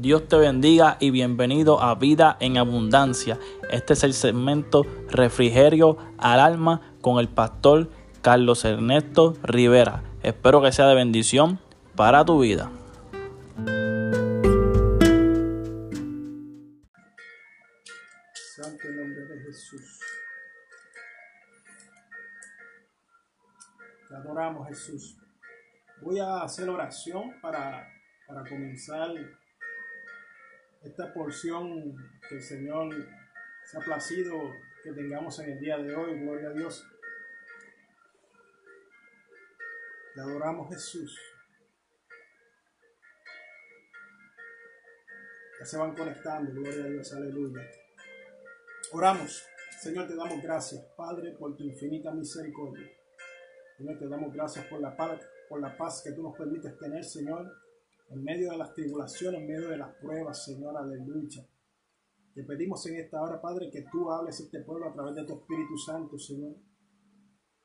Dios te bendiga y bienvenido a Vida en Abundancia. Este es el segmento Refrigerio al Alma con el pastor Carlos Ernesto Rivera. Espero que sea de bendición para tu vida. Santo nombre de Jesús. Te adoramos Jesús. Voy a hacer oración para, para comenzar esta porción que el Señor se ha placido que tengamos en el día de hoy. Gloria a Dios. Te adoramos Jesús. Ya se van conectando. Gloria a Dios. Aleluya. Oramos. Señor, te damos gracias, Padre, por tu infinita misericordia. Señor, te damos gracias por la paz, por la paz que tú nos permites tener, Señor, en medio de las tribulaciones, en medio de las pruebas, Señor, aleluya. Te pedimos en esta hora, Padre, que tú hables a este pueblo a través de tu Espíritu Santo, Señor.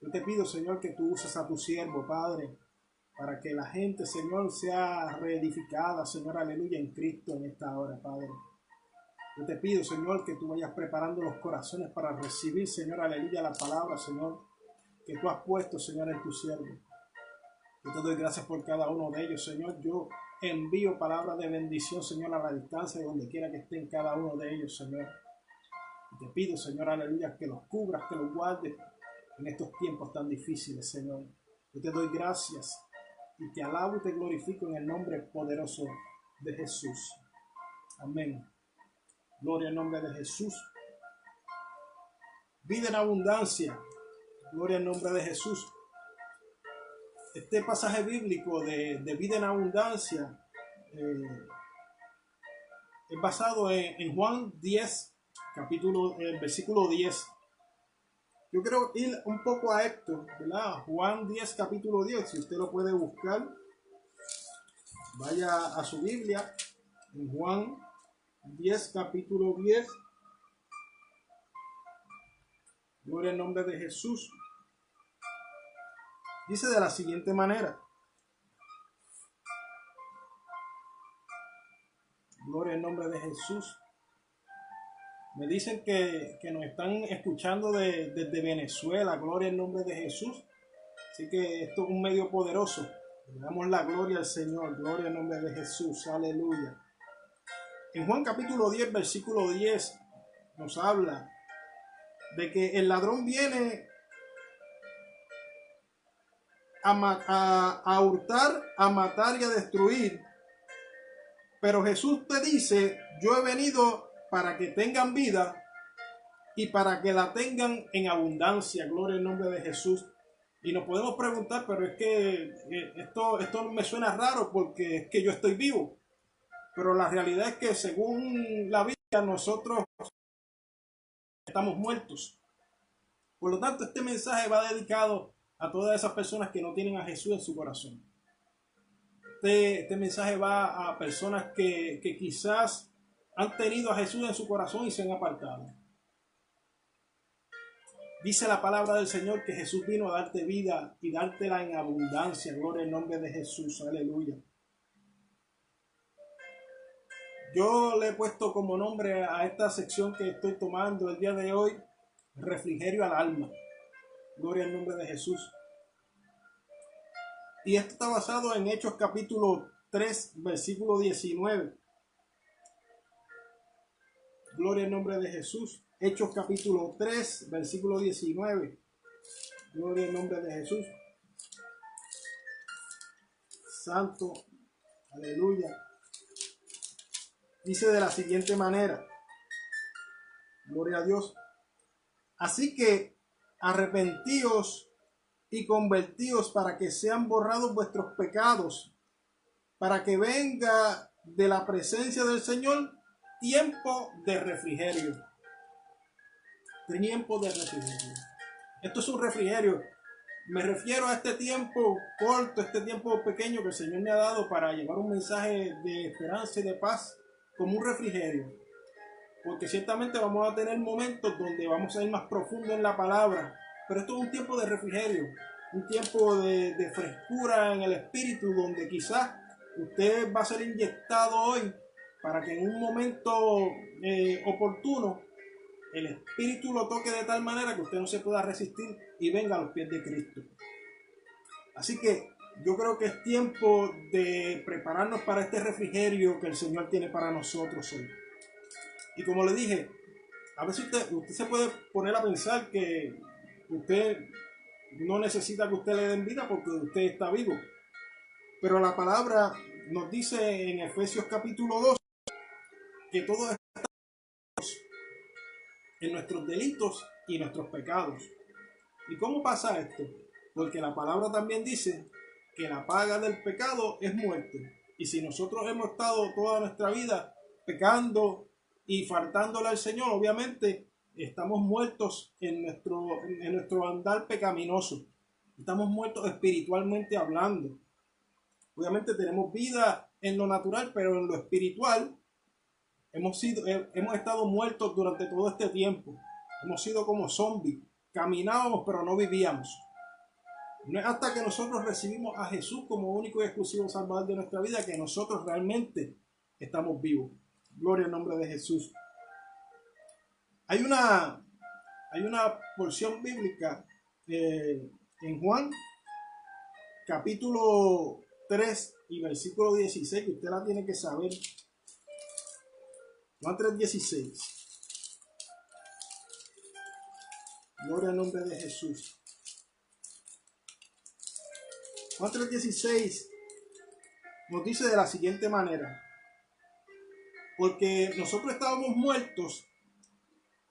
Yo te pido, Señor, que tú uses a tu siervo, Padre, para que la gente, Señor, sea reedificada, Señor, aleluya, en Cristo en esta hora, Padre. Yo te pido, Señor, que tú vayas preparando los corazones para recibir, Señor, aleluya, la palabra, Señor, que tú has puesto, Señor, en tu siervo. Yo te doy gracias por cada uno de ellos, Señor. Yo envío palabras de bendición, Señor, a la distancia, de donde quiera que estén cada uno de ellos, Señor. Te pido, Señor, aleluya, que los cubras, que los guardes en estos tiempos tan difíciles, Señor. Yo te doy gracias y te alabo y te glorifico en el nombre poderoso de Jesús. Amén. Gloria al nombre de Jesús. Vida en abundancia. Gloria al nombre de Jesús. Este pasaje bíblico de, de vida en abundancia eh, es basado en, en, Juan 10, capítulo, el versículo 10. Yo quiero ir un poco a esto, ¿verdad? Juan 10, capítulo 10. Si usted lo puede buscar, vaya a su Biblia. En Juan 10, capítulo 10. Gloria al nombre de Jesús. Dice de la siguiente manera. Gloria al nombre de Jesús. Me dicen que, que nos están escuchando de, desde Venezuela. Gloria al nombre de Jesús. Así que esto es un medio poderoso. Le damos la gloria al Señor. Gloria al nombre de Jesús. Aleluya. En Juan capítulo 10, versículo 10, nos habla de que el ladrón viene a, hurtar, a matar y a destruir. Pero Jesús te dice, yo he venido para que tengan vida y para que la tengan en abundancia. Gloria al nombre de Jesús. Y nos podemos preguntar, pero es que esto, esto me suena raro porque es que yo estoy vivo. Pero la realidad es que según la Biblia nosotros estamos muertos. Por lo tanto, este mensaje va dedicado a todas esas personas que no tienen a Jesús en su corazón. Este, este mensaje va a personas que, que quizás han tenido a Jesús en su corazón y se han apartado. Dice la palabra del Señor que Jesús vino a darte vida y dártela en abundancia. Gloria al nombre de Jesús. Aleluya. Yo le he puesto como nombre a esta sección que estoy tomando el día de hoy, refrigerio al alma. Gloria al nombre de Jesús. Y esto está basado en Hechos capítulo 3, versículo 19. Gloria al nombre de Jesús. Hechos capítulo 3, versículo 19. Gloria al nombre de Jesús. Santo. Aleluya dice de la siguiente manera, gloria a Dios, así que arrepentíos y convertíos para que sean borrados vuestros pecados, para que venga de la presencia del Señor tiempo de refrigerio. Tiempo de refrigerio. Esto es un refrigerio. Me refiero a este tiempo corto, este tiempo pequeño que el Señor me ha dado para llevar un mensaje de esperanza y de paz como un refrigerio. Porque ciertamente vamos a tener momentos donde vamos a ir más profundo en la palabra. Pero esto es un tiempo de refrigerio, un tiempo de, frescura en el espíritu, donde quizás usted va a ser inyectado hoy para que en un momento eh, oportuno el Espíritu lo toque de tal manera que usted no se pueda resistir y venga a los pies de Cristo. Así que yo creo que es tiempo de prepararnos para este refrigerio que el Señor tiene para nosotros hoy. Y como le dije, a veces usted, usted se puede poner a pensar que usted no necesita que usted le den vida porque usted está vivo. Pero la palabra nos dice en Efesios capítulo 2 que todos estamos en nuestros delitos y nuestros pecados. ¿Y cómo pasa esto? Porque la palabra también dice que la paga del pecado es muerte. Y si nosotros hemos estado toda nuestra vida pecando y faltándole al Señor, obviamente estamos muertos en nuestro, en nuestro andar pecaminoso. Estamos muertos espiritualmente hablando. Obviamente tenemos vida en lo natural, pero en lo espiritual hemos, sido, hemos estado muertos durante todo este tiempo. Hemos sido como zombies. Caminábamos, pero no vivíamos. No es hasta que nosotros recibimos a Jesús como único y exclusivo Salvador de nuestra vida que nosotros realmente estamos vivos. Gloria al nombre de Jesús. Hay una, hay una porción bíblica eh, en Juan, capítulo 3 y versículo 16, que usted la tiene que saber. Juan 3, 16. Gloria al nombre de Jesús. Juan 3:16 nos dice de la siguiente manera, porque nosotros estábamos muertos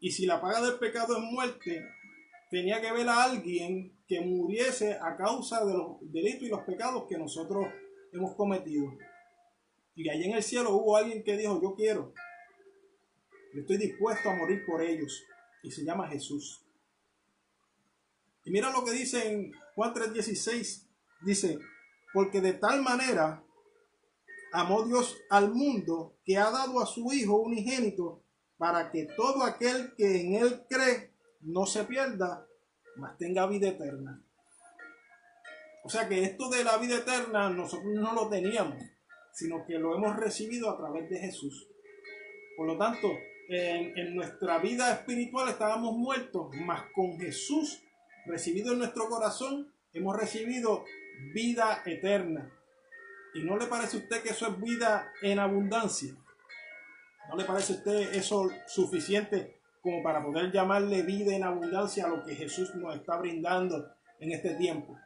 y si la paga del pecado es muerte, tenía que ver a alguien que muriese a causa de los delitos y los pecados que nosotros hemos cometido. Y allí en el cielo hubo alguien que dijo, yo quiero, estoy dispuesto a morir por ellos. Y se llama Jesús. Y mira lo que dice en Juan 3:16. Dice, porque de tal manera amó Dios al mundo que ha dado a su Hijo unigénito para que todo aquel que en Él cree no se pierda, mas tenga vida eterna. O sea que esto de la vida eterna nosotros no lo teníamos, sino que lo hemos recibido a través de Jesús. Por lo tanto, en, en nuestra vida espiritual estábamos muertos, mas con Jesús recibido en nuestro corazón, hemos recibido vida eterna. ¿Y no le parece a usted que eso es vida en abundancia? ¿No le parece a usted eso suficiente como para poder llamarle vida en abundancia a lo que Jesús nos está brindando en este tiempo?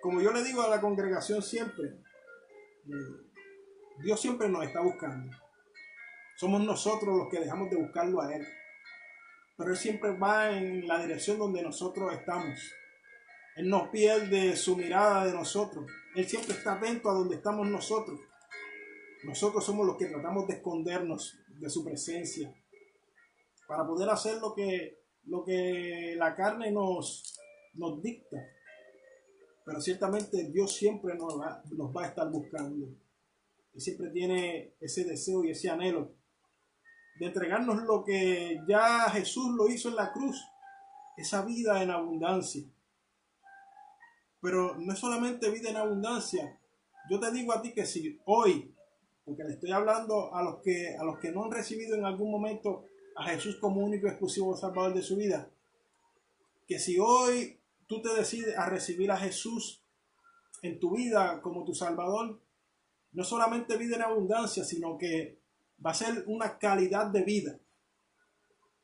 Como yo le digo a la congregación siempre, eh, Dios siempre nos está buscando. Somos nosotros los que dejamos de buscarlo a Él. Pero Él siempre va en la dirección donde nosotros estamos. Él no pierde su mirada de nosotros. Él siempre está atento a donde estamos nosotros. Nosotros somos los que tratamos de escondernos de su presencia para poder hacer lo que, lo que la carne nos, nos dicta. Pero ciertamente Dios siempre nos va, nos va a estar buscando. Y siempre tiene ese deseo y ese anhelo de entregarnos lo que ya Jesús lo hizo en la cruz, esa vida en abundancia. Pero no es solamente vida en abundancia. Yo te digo a ti que si hoy, porque le estoy hablando a los que, a los que no han recibido en algún momento a Jesús como único y exclusivo Salvador de su vida, que si hoy tú te decides a recibir a Jesús en tu vida como tu Salvador, no solamente vida en abundancia, sino que va a ser una calidad de vida.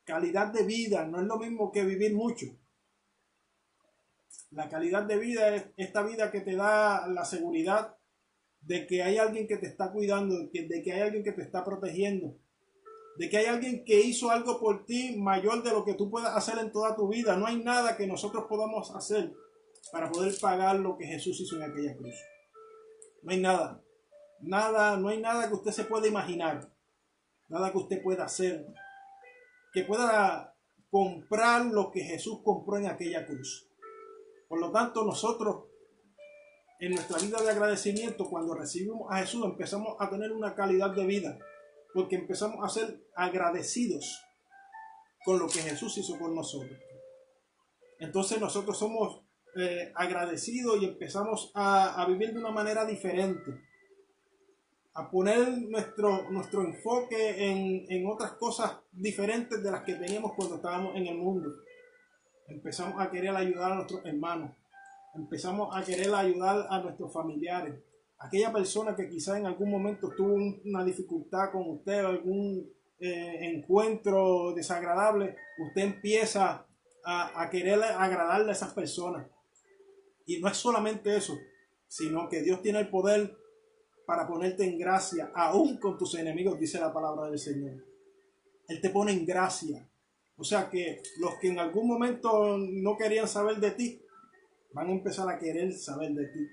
Calidad de vida no es lo mismo que vivir mucho. La calidad de vida es esta vida que te da la seguridad de que hay alguien que te está cuidando, de que hay alguien que te está protegiendo, de que hay alguien que hizo algo por ti mayor de lo que tú puedas hacer en toda tu vida. No hay nada que nosotros podamos hacer para poder pagar lo que Jesús hizo en aquella cruz. No hay nada. Nada, no hay nada que usted se pueda imaginar. Nada que usted pueda hacer que pueda comprar lo que Jesús compró en aquella cruz. Por lo tanto, nosotros en nuestra vida de agradecimiento, cuando recibimos a Jesús, empezamos a tener una calidad de vida, porque empezamos a ser agradecidos con lo que Jesús hizo por nosotros. Entonces nosotros somos eh, agradecidos y empezamos a, a vivir de una manera diferente. a poner nuestro, nuestro enfoque en, en otras cosas diferentes de las que teníamos cuando estábamos en el mundo. Empezamos a querer ayudar a nuestros hermanos. Empezamos a querer ayudar a nuestros familiares. Aquella persona que quizás en algún momento tuvo una dificultad con usted, algún eh, encuentro desagradable, usted empieza a, a querer agradarle a esas personas. Y no es solamente eso, sino que Dios tiene el poder para ponerte en gracia, aún con tus enemigos, dice la palabra del Señor. Él te pone en gracia. O sea que los que en algún momento no querían saber de ti, van a empezar a querer saber de ti.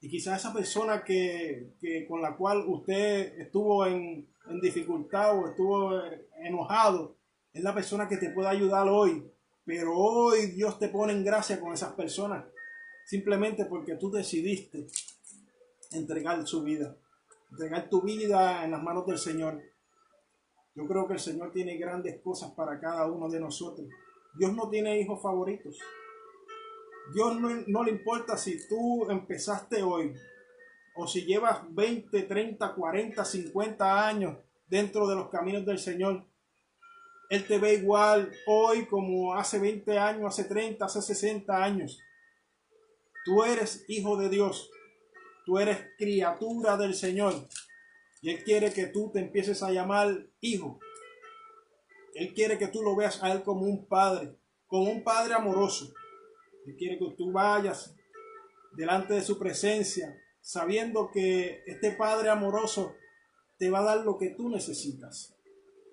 Y quizás esa persona que, con la cual usted estuvo en, en dificultad o estuvo enojado, es la persona que te puede ayudar hoy. Pero hoy Dios te pone en gracia con esas personas. Simplemente porque tú decidiste entregar su vida, entregar tu vida en las manos del Señor. Yo creo que el Señor tiene grandes cosas para cada uno de nosotros. Dios no tiene hijos favoritos. Dios no, le importa si tú empezaste hoy o si llevas 20, 30, 40, 50 años dentro de los caminos del Señor. Él te ve igual hoy como hace 20 años, hace 30, hace 60 años. Tú eres hijo de Dios. Tú eres criatura del Señor. Y Él quiere que tú te empieces a llamar hijo. Él quiere que tú lo veas a Él como un padre, como un padre amoroso. Él quiere que tú vayas delante de su presencia, sabiendo que este Padre amoroso te va a dar lo que tú necesitas.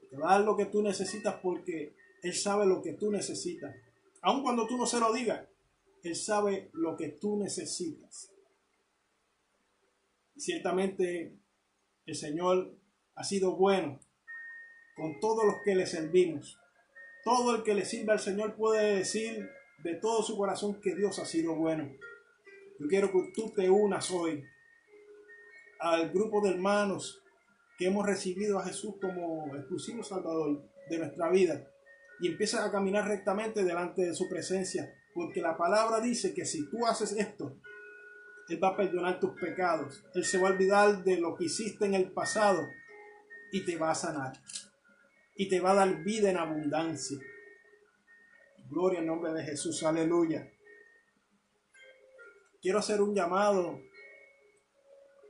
Te va a dar lo que tú necesitas porque Él sabe lo que tú necesitas. Aun cuando tú no se lo digas, Él sabe lo que tú necesitas. Ciertamente el Señor ha sido bueno con todos los que le servimos. Todo el que le sirve al Señor puede decir de todo su corazón que Dios ha sido bueno. Yo quiero que tú te unas hoy al grupo de hermanos que hemos recibido a Jesús como exclusivo Salvador de nuestra vida y empieces a caminar rectamente delante de su presencia, porque la palabra dice que si tú haces esto, él va a perdonar tus pecados. Él se va a olvidar de lo que hiciste en el pasado y te va a sanar. Y te va a dar vida en abundancia. Gloria al nombre de Jesús. Aleluya. Quiero hacer un llamado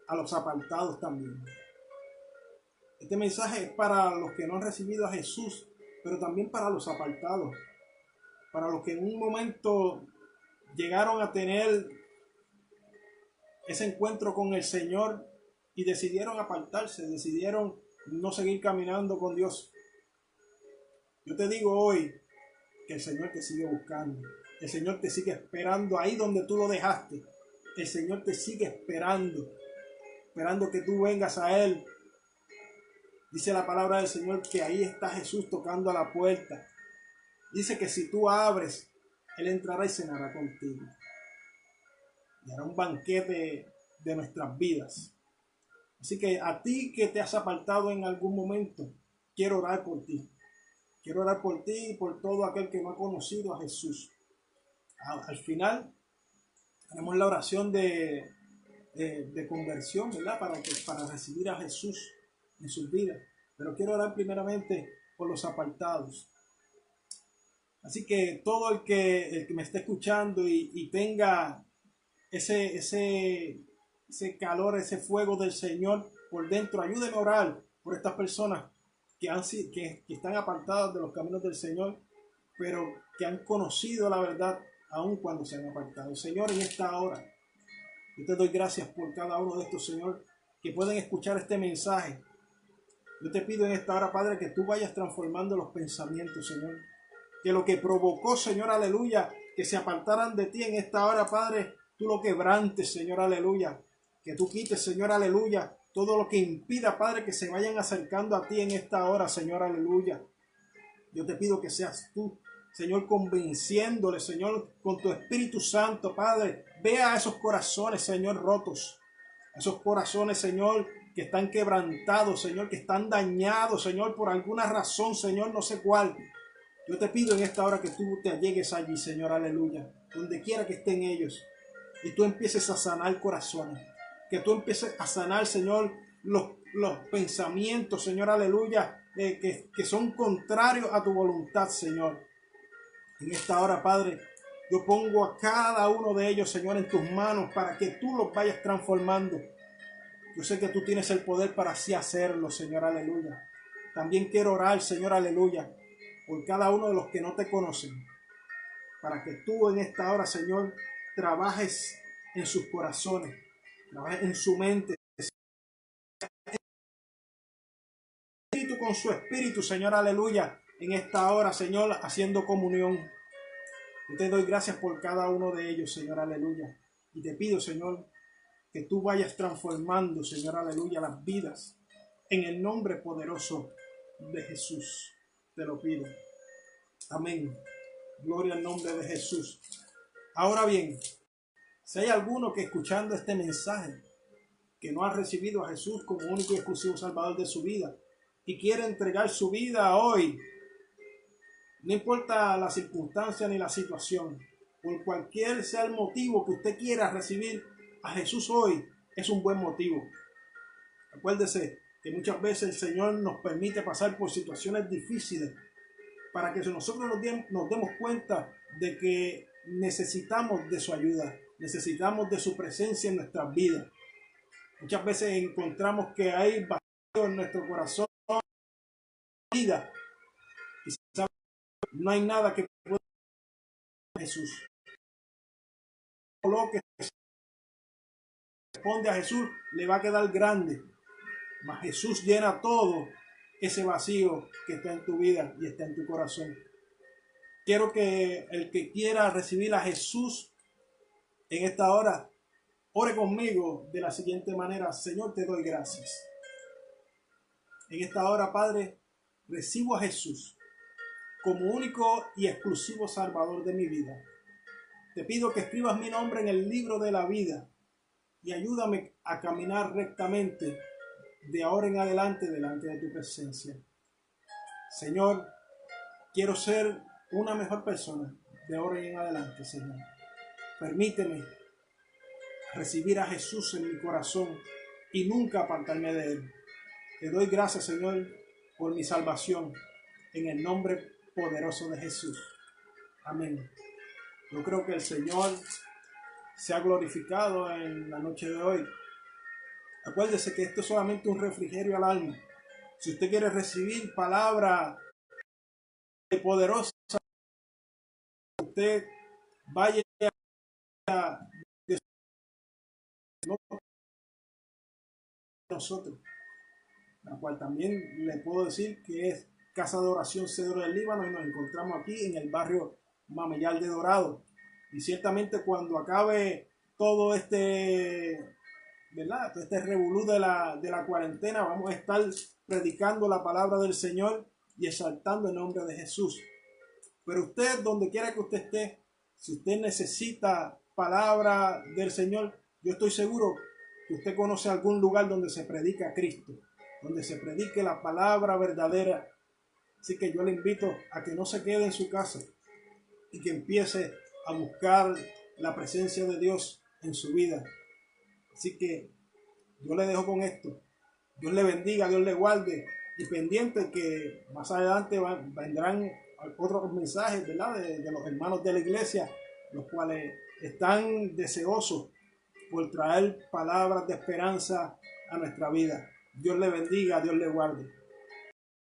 a los apartados también. Este mensaje es para los que no han recibido a Jesús, pero también para los apartados. Para los que en un momento llegaron a tener ese encuentro con el Señor y decidieron apartarse, decidieron no seguir caminando con Dios. Yo te digo hoy que el Señor te sigue buscando, el Señor te sigue esperando ahí donde tú lo dejaste, el Señor te sigue esperando, esperando que tú vengas a Él. Dice la palabra del Señor que ahí está Jesús tocando a la puerta. Dice que si tú abres, Él entrará y cenará contigo y hará un banquete de nuestras vidas. Así que a ti que te has apartado en algún momento, quiero orar por ti. Quiero orar por ti y por todo aquel que no ha conocido a Jesús. Al, final, tenemos la oración de, de, conversión, ¿verdad? Para, que, para recibir a Jesús en sus vidas. Pero quiero orar primeramente por los apartados. Así que todo el que, el que me esté escuchando y, y tenga ese, ese, ese calor, ese fuego del Señor por dentro. Ayúdenme a orar por estas personas que, han, que, que están apartadas de los caminos del Señor, pero que han conocido la verdad aun cuando se han apartado. Señor, en esta hora, yo te doy gracias por cada uno de estos, Señor, que pueden escuchar este mensaje. Yo te pido en esta hora, Padre, que tú vayas transformando los pensamientos, Señor. Que lo que provocó, Señor, aleluya, que se apartaran de ti en esta hora, Padre, lo quebrantes, Señor, aleluya. Que tú quites, Señor, aleluya, todo lo que impida, Padre, que se vayan acercando a ti en esta hora, Señor, aleluya. Yo te pido que seas tú, Señor, convenciéndole, Señor, con tu Espíritu Santo, Padre. Vea a esos corazones, Señor, rotos. Esos corazones, Señor, que están quebrantados, Señor, que están dañados, Señor, por alguna razón, Señor, no sé cuál. Yo te pido en esta hora que tú te allegues allí, Señor, aleluya. Donde quiera que estén ellos y tú empieces a sanar corazones. Que tú empieces a sanar, Señor, los, los pensamientos, Señor, aleluya, eh, que, que son contrarios a tu voluntad, Señor. En esta hora, Padre, yo pongo a cada uno de ellos, Señor, en tus manos para que tú los vayas transformando. Yo sé que tú tienes el poder para así hacerlo, Señor, aleluya. También quiero orar, Señor, aleluya, por cada uno de los que no te conocen, para que tú en esta hora, Señor, trabajes en sus corazones, trabajes en su mente. Con su espíritu, Señor, aleluya, en esta hora, Señor, haciendo comunión. Yo te doy gracias por cada uno de ellos, Señor, aleluya. Y te pido, Señor, que tú vayas transformando, Señor, aleluya, las vidas. En el nombre poderoso de Jesús, te lo pido. Amén. Gloria al nombre de Jesús. Ahora bien, si hay alguno que escuchando este mensaje, que no ha recibido a Jesús como único y exclusivo Salvador de su vida, y quiere entregar su vida hoy, no importa la circunstancia ni la situación, por cualquier sea el motivo que usted quiera recibir a Jesús hoy, es un buen motivo. Acuérdese que muchas veces el Señor nos permite pasar por situaciones difíciles para que nosotros nos, demos cuenta de que necesitamos de su ayuda, necesitamos de su presencia en nuestras vidas. Muchas veces encontramos que hay vacío en nuestro corazón, vida, no hay nada que pueda Jesús. Lo que responde a Jesús le va a quedar grande. Mas Jesús llena todo ese vacío que está en tu vida y está en tu corazón. Quiero que el que quiera recibir a Jesús en esta hora, ore conmigo de la siguiente manera. Señor, te doy gracias. En esta hora, Padre, recibo a Jesús como único y exclusivo Salvador de mi vida. Te pido que escribas mi nombre en el libro de la vida y ayúdame a caminar rectamente de ahora en adelante delante de tu presencia. Señor, quiero ser una mejor persona de ahora en adelante, Señor. Permíteme recibir a Jesús en mi corazón y nunca apartarme de Él. Te doy gracias, Señor, por mi salvación, en el nombre poderoso de Jesús. Amén. Yo creo que el Señor se ha glorificado en la noche de hoy. Acuérdese que esto es solamente un refrigerio al alma. Si usted quiere recibir palabra poderosa, usted vaya a nosotros, la cual también le puedo decir que es Casa de Oración Cedro del Líbano y nos encontramos aquí en el barrio Mameyal de Dorado. Y ciertamente cuando acabe todo este, ¿verdad? Todo este revolú de la, de la cuarentena, vamos a estar predicando la palabra del Señor y exaltando el nombre de Jesús. Pero usted, donde quiera que usted esté, si usted necesita palabra del Señor, yo estoy seguro que usted conoce algún lugar donde se predica a Cristo, donde se predique la palabra verdadera Así que yo le invito a que no se quede en su casa y que empiece a buscar la presencia de Dios en su vida. Así que yo le dejo con esto. Dios le bendiga, Dios le guarde y pendiente que más adelante vendrán otros mensajes de, de los hermanos de la iglesia, los cuales están deseosos por traer palabras de esperanza a nuestra vida. Dios le bendiga, Dios le guarde.